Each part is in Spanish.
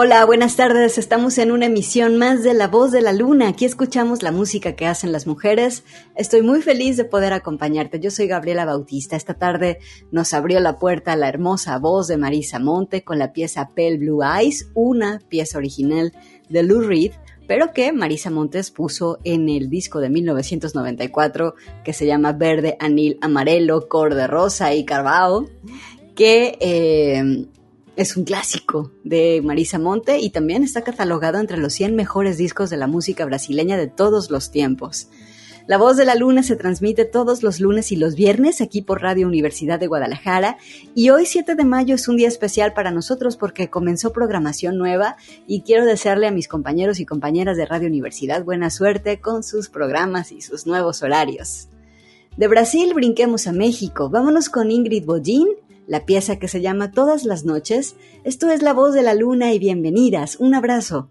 Hola, buenas tardes. Estamos en una emisión más de La Voz de la Luna. Aquí escuchamos la música que hacen las mujeres. Estoy muy feliz de poder acompañarte. Yo soy Gabriela Bautista. Esta tarde nos abrió la puerta la hermosa voz de Marisa Monte con la pieza Pale Blue Eyes, una pieza original de Lou Reed, pero que Marisa Montes puso en el disco de 1994 que se llama Verde, Anil, Amarelo, Corde Rosa y Carvao, que eh, es un clásico de Marisa Monte y también está catalogado entre los 100 mejores discos de la música brasileña de todos los tiempos. La voz de la luna se transmite todos los lunes y los viernes aquí por Radio Universidad de Guadalajara y hoy 7 de mayo es un día especial para nosotros porque comenzó programación nueva y quiero desearle a mis compañeros y compañeras de Radio Universidad buena suerte con sus programas y sus nuevos horarios. De Brasil brinquemos a México, vámonos con Ingrid Bollín la pieza que se llama Todas las noches. Esto es La voz de la luna y bienvenidas. Un abrazo.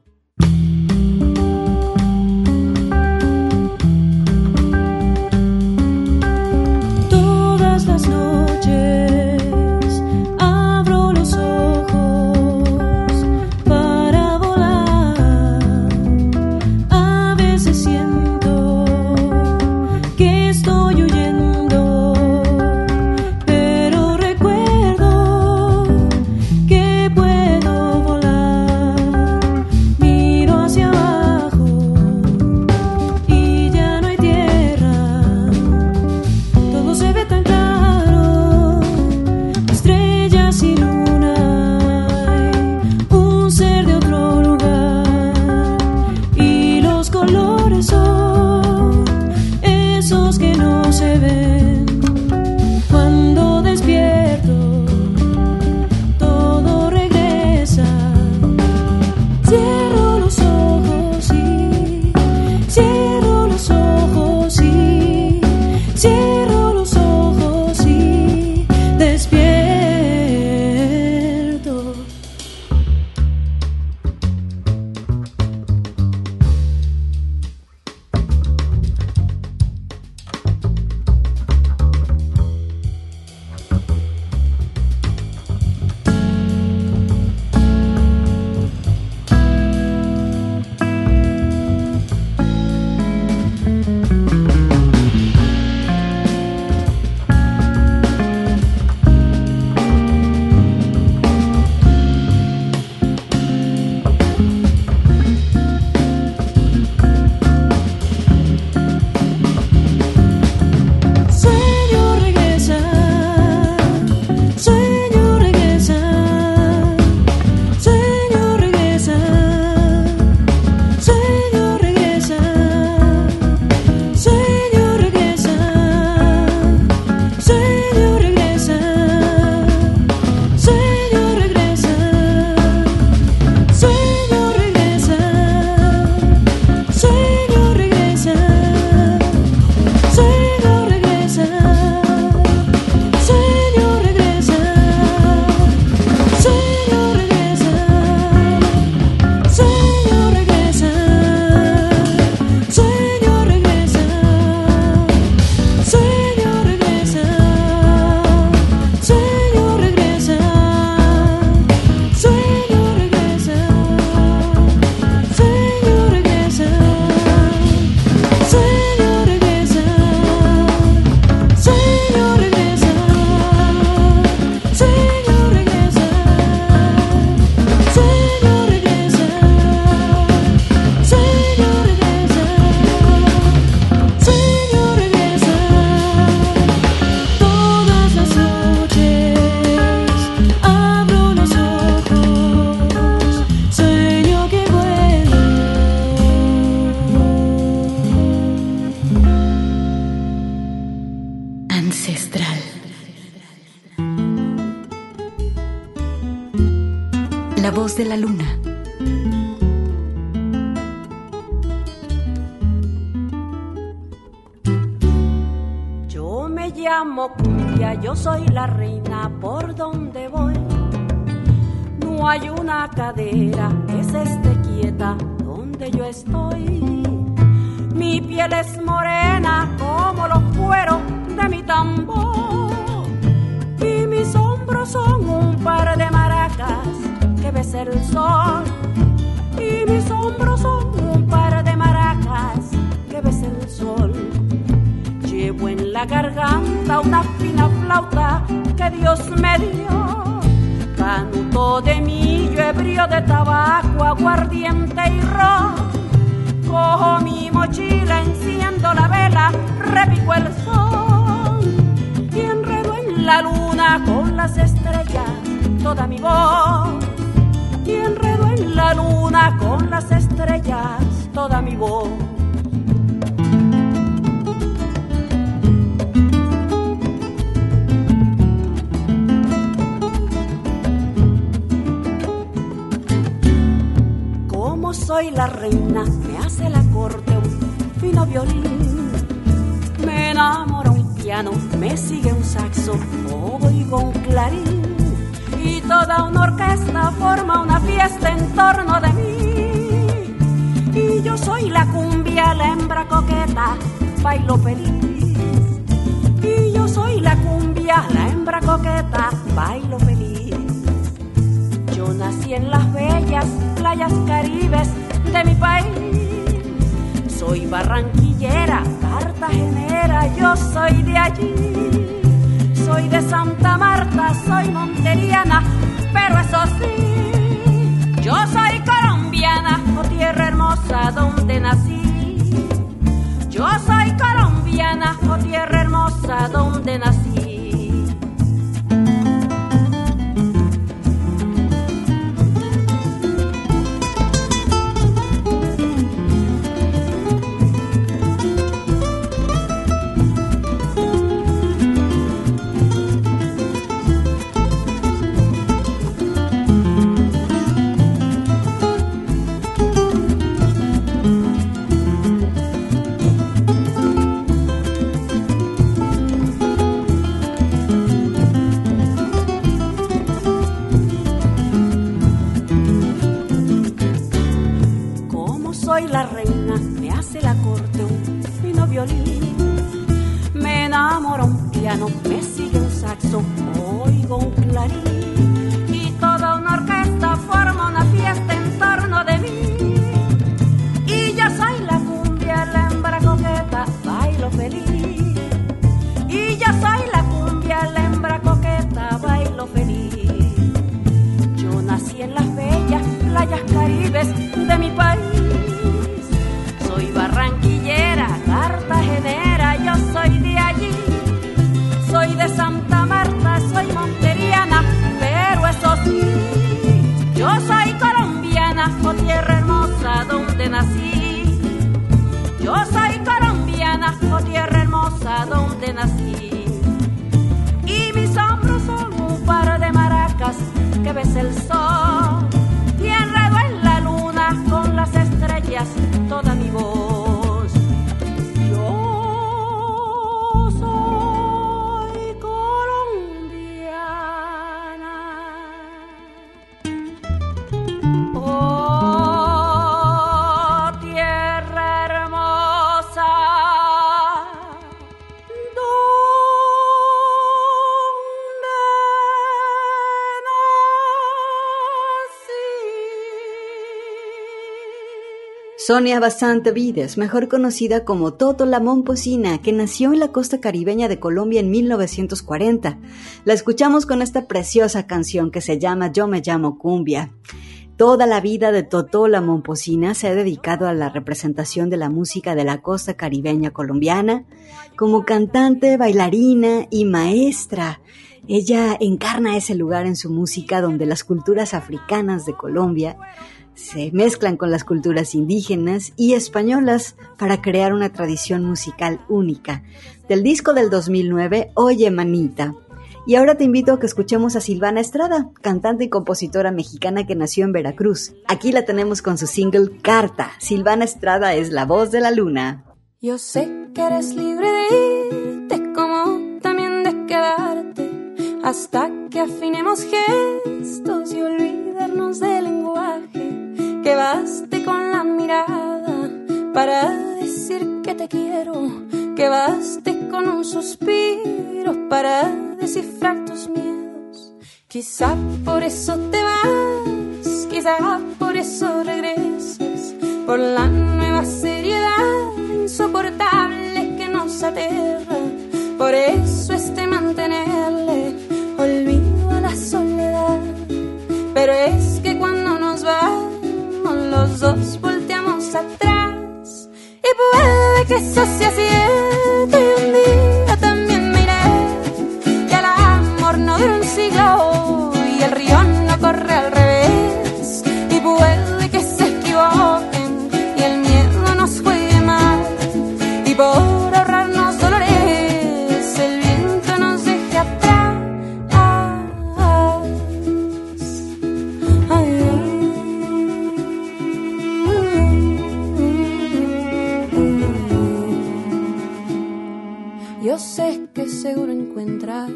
De la luna. Yo me llamo Cumbia, yo soy la reina por donde voy. No hay una cadera que se esté quieta donde yo estoy. Mi piel es morena como los cueros de mi tambor. Y mis hombros son un par de maracas que ves el sol y mis hombros son un par de maracas que ves el sol. Llevo en la garganta una fina flauta que Dios me dio. Canto de millo, ebrio de tabaco, aguardiente y ron. Cojo mi mochila, enciendo la vela, repico el sol y enredo en la luna con las estrellas toda mi voz y enredo en la luna con las estrellas toda mi voz. Como soy la reina, me hace la corte un fino violín. Me enamora un piano, me sigue un saxo, oigo un clarín. Toda una orquesta forma una fiesta en torno de mí. Y yo soy la cumbia, la hembra coqueta, bailo feliz. Y yo soy la cumbia, la hembra coqueta, bailo feliz. Yo nací en las bellas playas caribes de mi país. Soy barranquillera, cartagenera, yo soy de allí. Soy de Santa Marta, soy monteriana, pero eso sí, yo soy colombiana, oh tierra hermosa donde nací. Yo soy colombiana, oh tierra hermosa donde nací. Y mis hombros son un par de maracas que ves el sol. Y enredo en la luna con las estrellas Sonia Basante Vides, mejor conocida como Toto la Momposina, que nació en la costa caribeña de Colombia en 1940. La escuchamos con esta preciosa canción que se llama Yo me llamo Cumbia. Toda la vida de Totó la Momposina se ha dedicado a la representación de la música de la costa caribeña colombiana como cantante, bailarina y maestra. Ella encarna ese lugar en su música donde las culturas africanas de Colombia se mezclan con las culturas indígenas y españolas para crear una tradición musical única. Del disco del 2009, Oye Manita. Y ahora te invito a que escuchemos a Silvana Estrada, cantante y compositora mexicana que nació en Veracruz. Aquí la tenemos con su single Carta. Silvana Estrada es la voz de la luna. Yo sé que eres libre de irte como también de quedarte hasta que afinemos gestos y olvidarnos del lenguaje que baste con la mirada para decir que te quiero, que baste con un suspiro para descifrar tus miedos. Quizá por eso te vas, quizá por eso regresas, por la nueva seriedad insoportable que nos aterra. Por eso es este mantenerle olvido a la soledad, pero es que cuando nos va los dos volteamos atrás. Y puede que eso sea cierto y un día también miré que el amor no dura un siglo y el río no corre al revés. Y puede seguro encuentras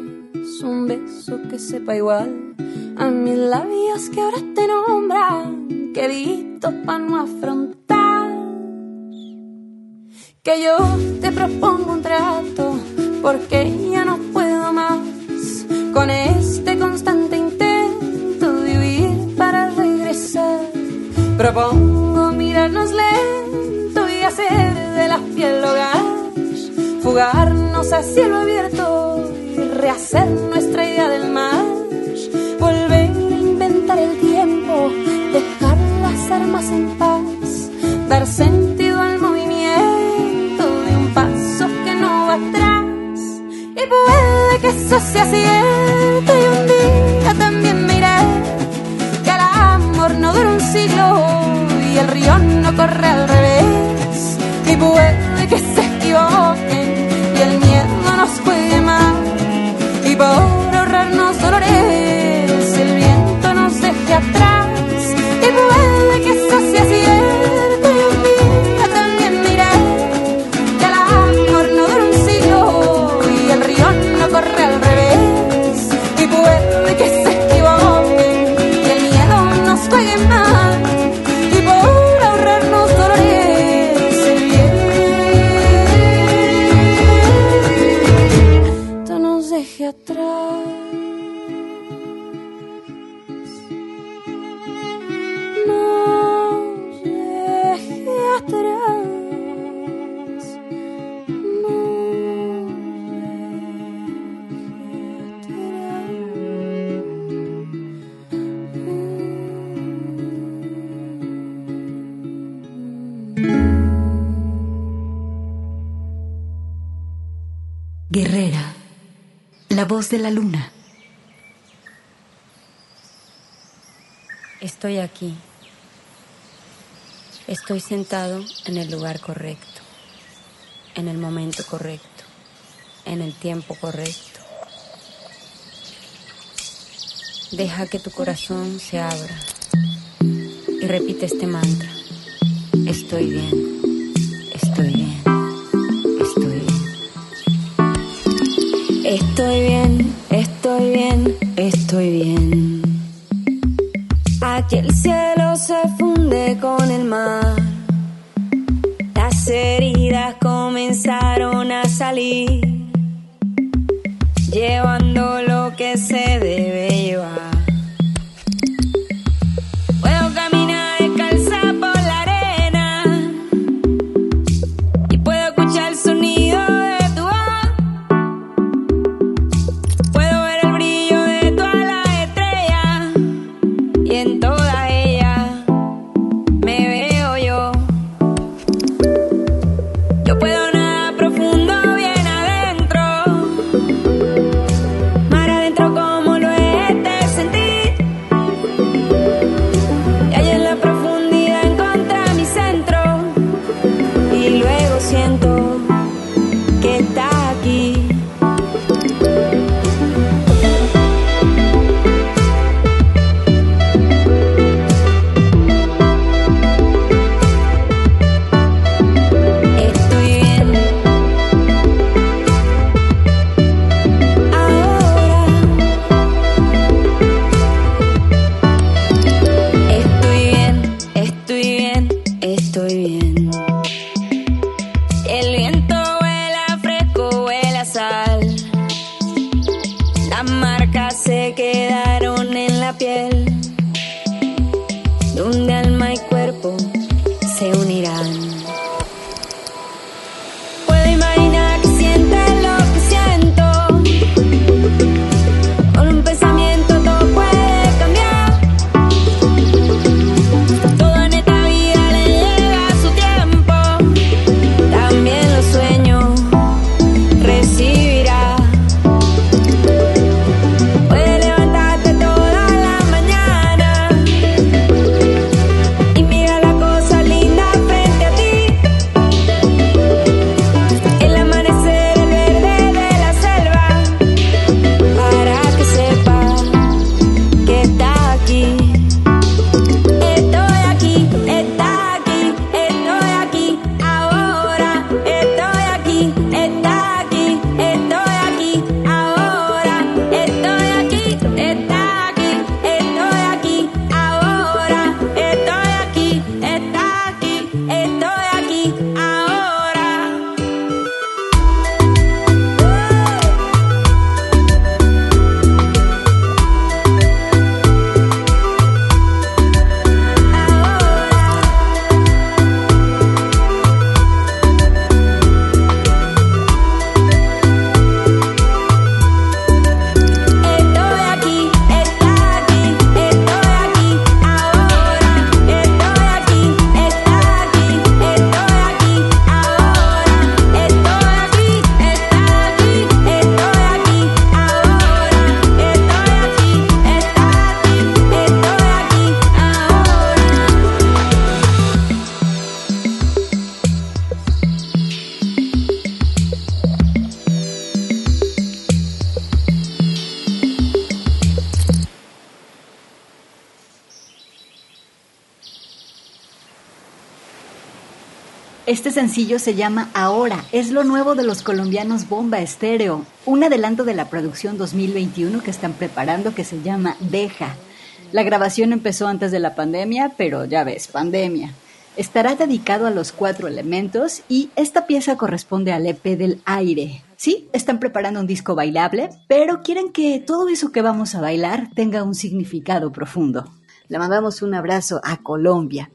un beso que sepa igual a mis labios que ahora te nombran, que listo para no afrontar. Que yo te propongo un trato, porque ya no puedo más con este constante intento de huir para regresar. Propongo mirarnos lento y hacer de la piel hogar fugarnos a cielo abierto y rehacer nuestra idea del mar, volver a inventar el tiempo, dejar las armas en paz, dar sentido al movimiento de un paso que no va atrás. Y puede que eso sea cierto y un día también miré que el amor no dura un siglo y el río no corre al revés. Y puede que se equivoquen Estoy aquí. Estoy sentado en el lugar correcto, en el momento correcto, en el tiempo correcto. Deja que tu corazón se abra y repite este mantra. Estoy bien, estoy bien. Estoy bien, estoy bien, estoy bien. Aquí el cielo sencillo se llama Ahora, es lo nuevo de los colombianos Bomba Estéreo, un adelanto de la producción 2021 que están preparando que se llama Deja. La grabación empezó antes de la pandemia, pero ya ves, pandemia. Estará dedicado a los cuatro elementos y esta pieza corresponde al EP del aire. Sí, están preparando un disco bailable, pero quieren que todo eso que vamos a bailar tenga un significado profundo. Le mandamos un abrazo a Colombia.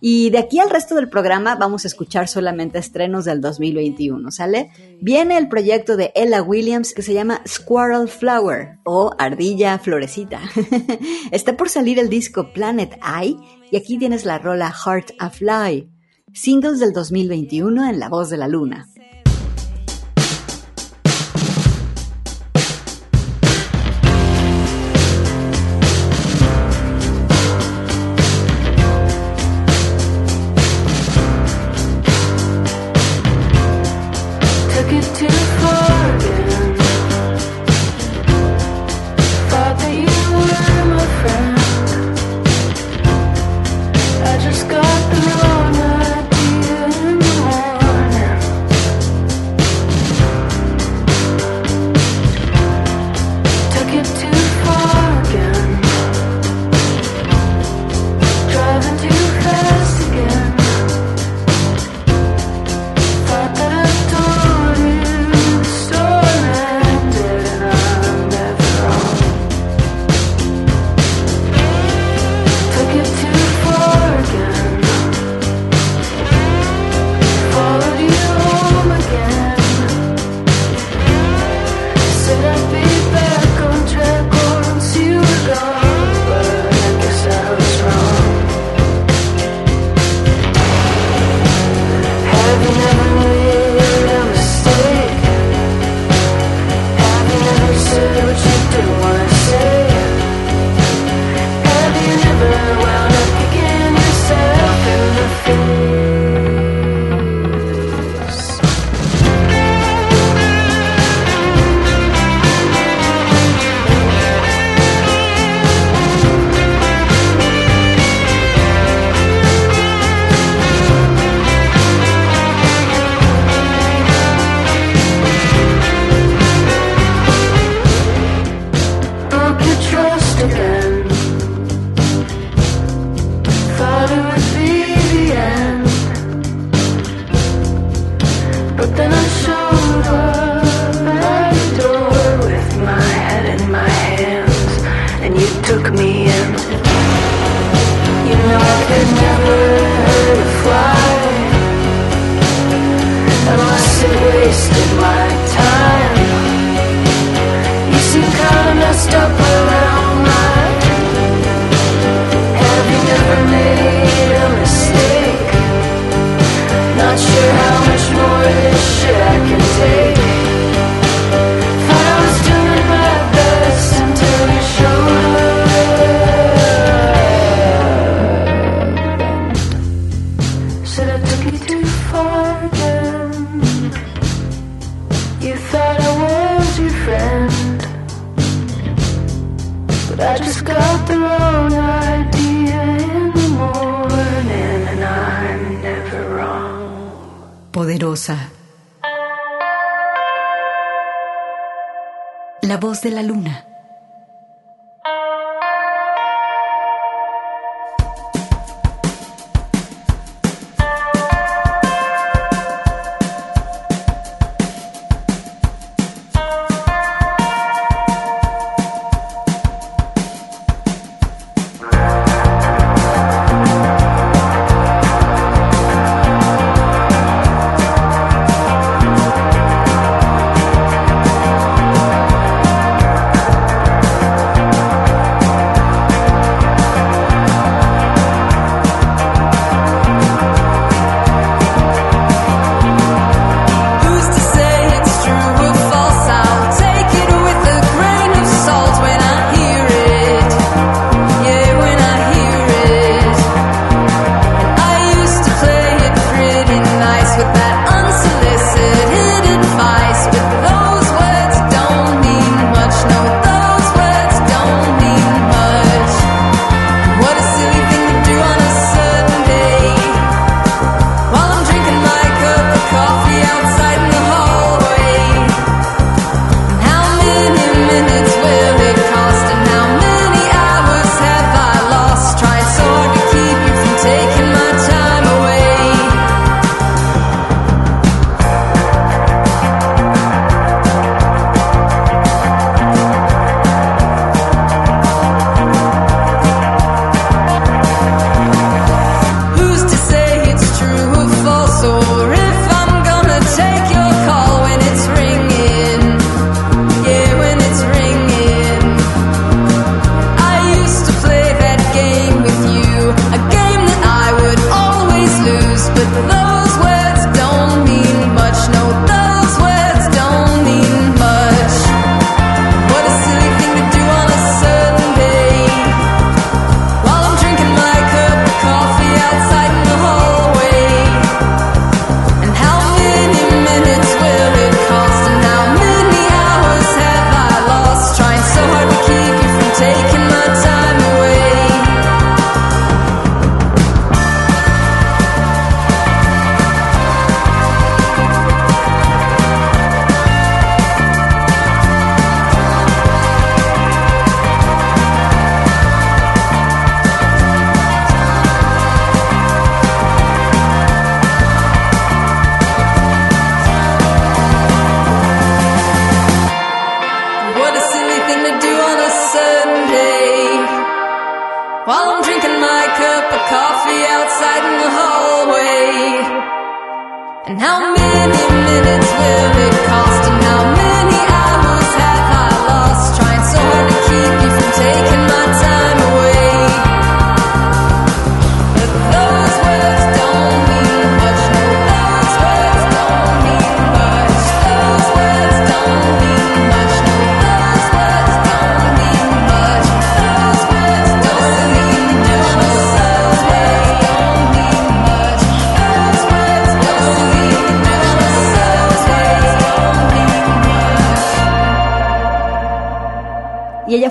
Y de aquí al resto del programa vamos a escuchar solamente estrenos del 2021, ¿sale? Viene el proyecto de Ella Williams que se llama Squirrel Flower o Ardilla Florecita. Está por salir el disco Planet Eye y aquí tienes la rola Heart of Fly, singles del 2021 en La Voz de la Luna.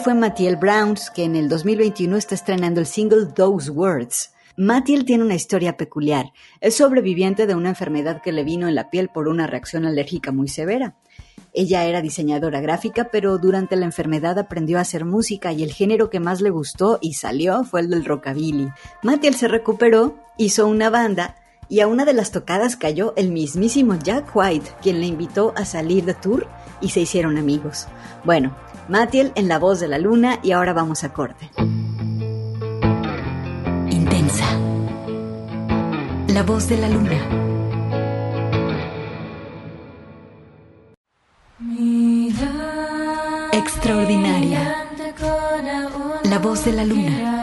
Fue Mathiel Browns, que en el 2021 está estrenando el single Those Words. Mathiel tiene una historia peculiar. Es sobreviviente de una enfermedad que le vino en la piel por una reacción alérgica muy severa. Ella era diseñadora gráfica, pero durante la enfermedad aprendió a hacer música y el género que más le gustó y salió fue el del rockabilly. Mathiel se recuperó, hizo una banda y a una de las tocadas cayó el mismísimo Jack White, quien le invitó a salir de tour y se hicieron amigos. Bueno, Matiel en La Voz de la Luna y ahora vamos a corte. Intensa. La Voz de la Luna. Extraordinaria. La Voz de la Luna.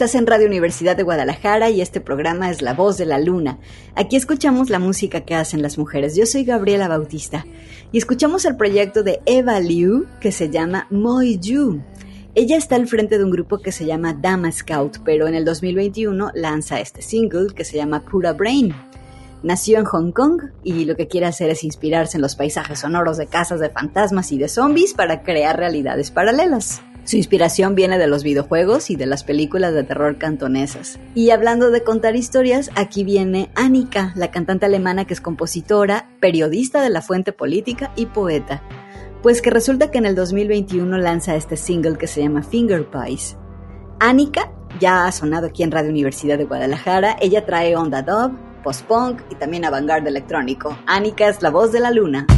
Estás en Radio Universidad de Guadalajara y este programa es La Voz de la Luna. Aquí escuchamos la música que hacen las mujeres. Yo soy Gabriela Bautista y escuchamos el proyecto de Eva Liu que se llama Moi Ju. Ella está al frente de un grupo que se llama Dama Scout, pero en el 2021 lanza este single que se llama Pura Brain. Nació en Hong Kong y lo que quiere hacer es inspirarse en los paisajes sonoros de casas de fantasmas y de zombies para crear realidades paralelas. Su inspiración viene de los videojuegos y de las películas de terror cantonesas. Y hablando de contar historias, aquí viene Annika, la cantante alemana que es compositora, periodista de la fuente política y poeta. Pues que resulta que en el 2021 lanza este single que se llama Finger Pies. Annika ya ha sonado aquí en Radio Universidad de Guadalajara. Ella trae onda dub, post-punk y también avant-garde electrónico. Annika es la voz de la luna.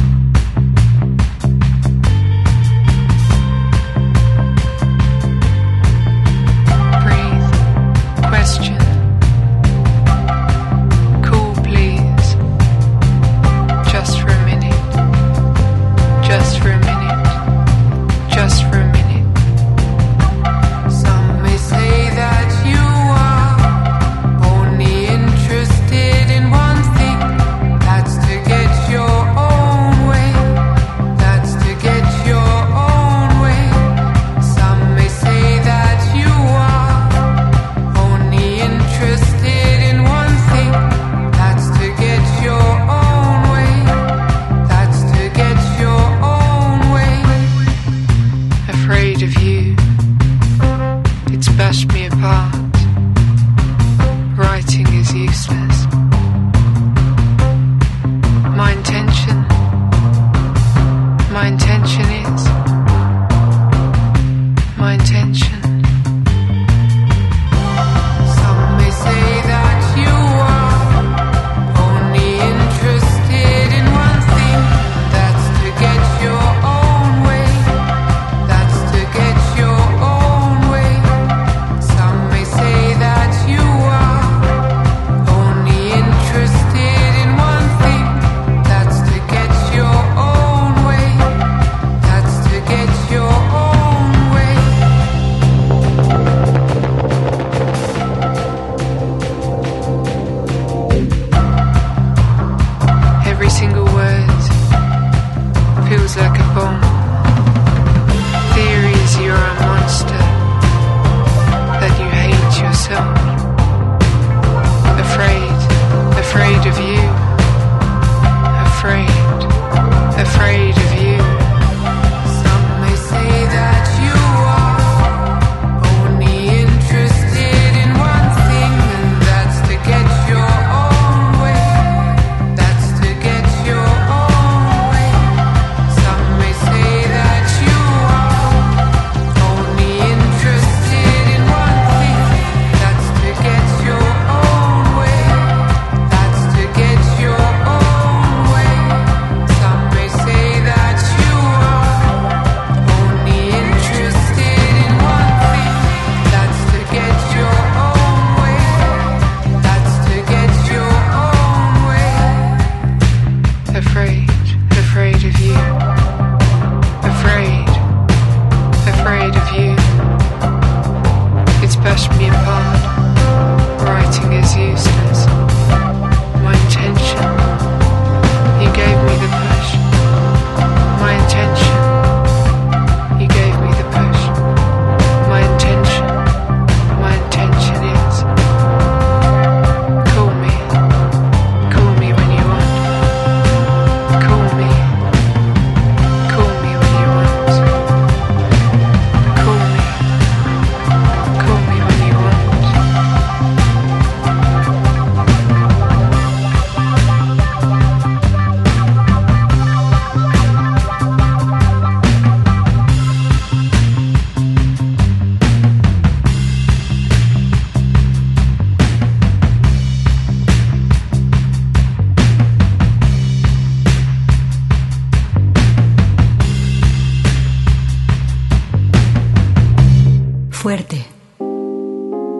fuerte.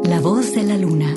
La voz de la luna.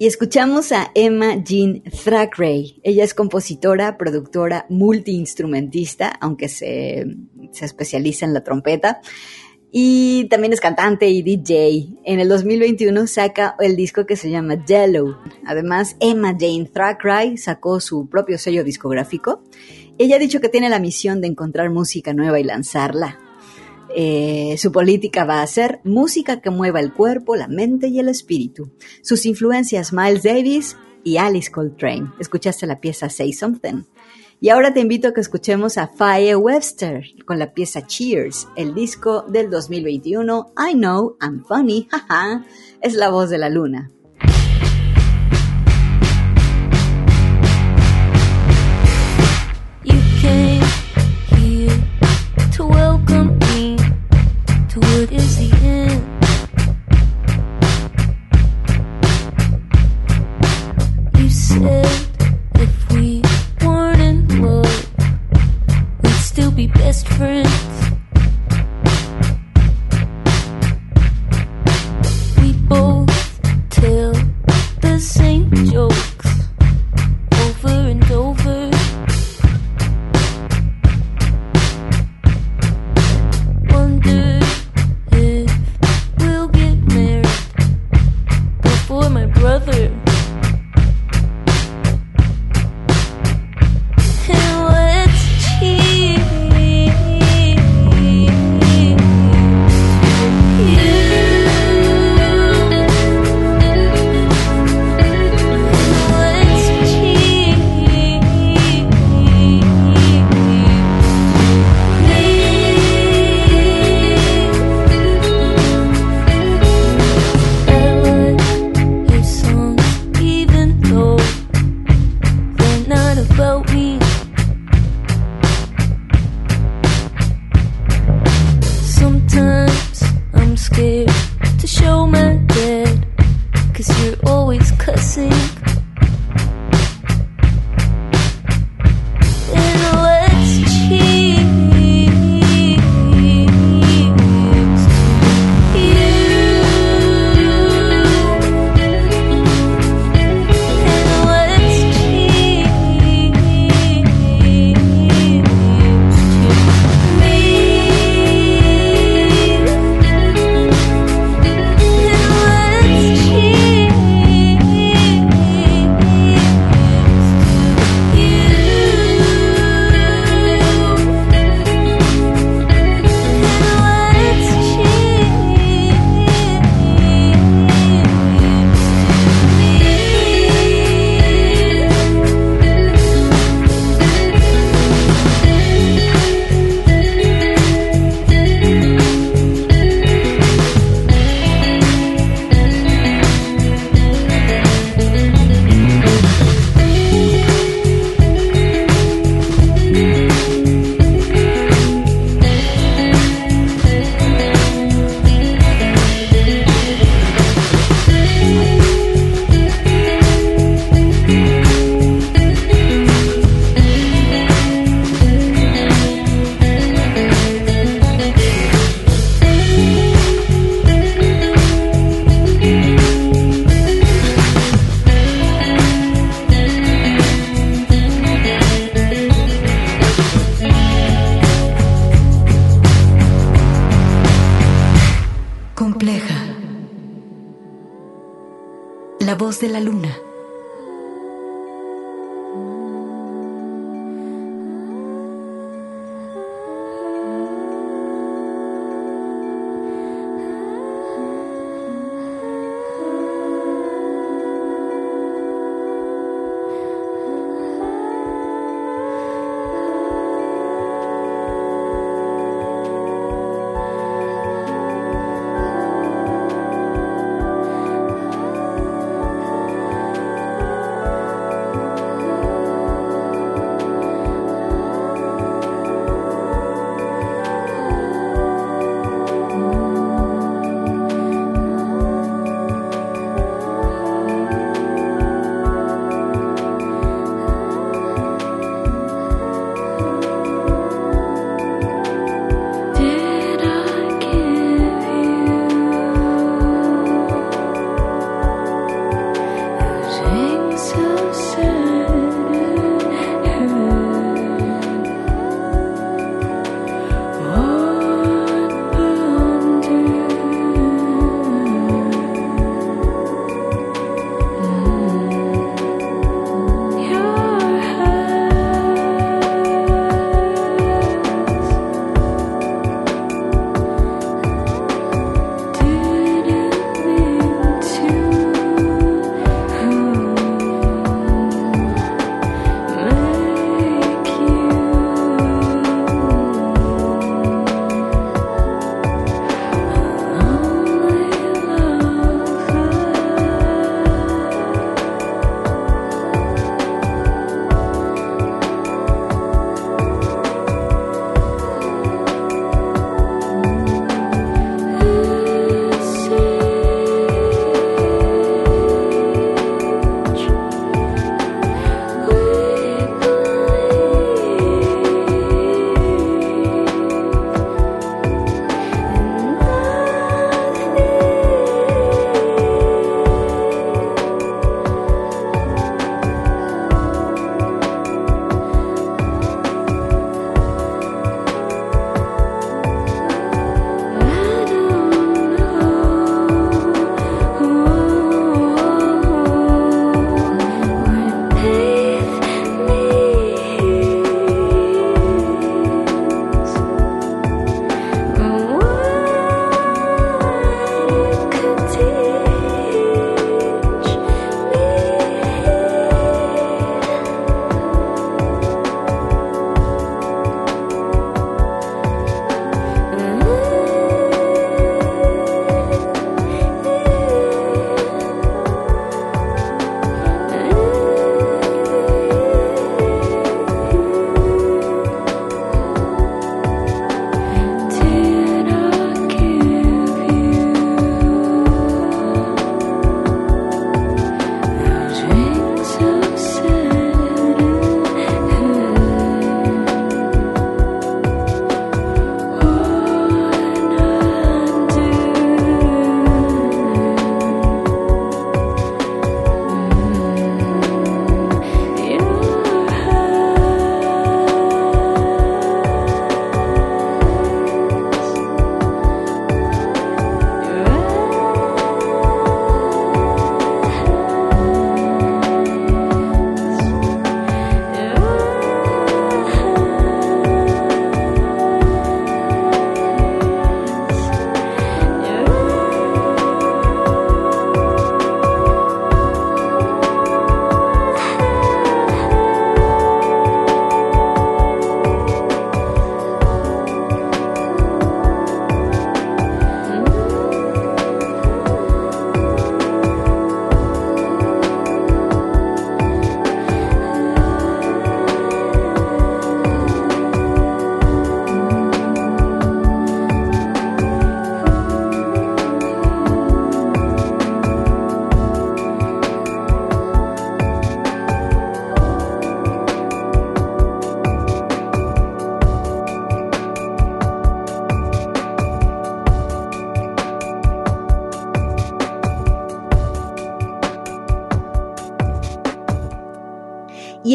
Y escuchamos a Emma Jean Thackeray. Ella es compositora, productora, multiinstrumentista, aunque se, se especializa en la trompeta. Y también es cantante y DJ. En el 2021 saca el disco que se llama Yellow. Además, Emma Jane Thackeray sacó su propio sello discográfico. Ella ha dicho que tiene la misión de encontrar música nueva y lanzarla. Eh, su política va a ser música que mueva el cuerpo, la mente y el espíritu. Sus influencias Miles Davis y Alice Coltrane. Escuchaste la pieza Say Something. Y ahora te invito a que escuchemos a Faye Webster con la pieza Cheers, el disco del 2021 I Know I'm Funny, jaja, es la voz de la luna.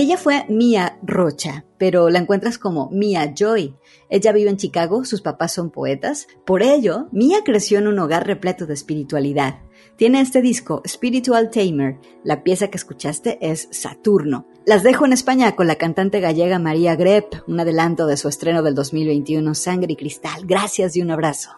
Ella fue Mia Rocha, pero la encuentras como Mia Joy. Ella vive en Chicago, sus papás son poetas. Por ello, Mia creció en un hogar repleto de espiritualidad. Tiene este disco, Spiritual Tamer. La pieza que escuchaste es Saturno. Las dejo en España con la cantante gallega María Grep, un adelanto de su estreno del 2021, Sangre y Cristal. Gracias y un abrazo.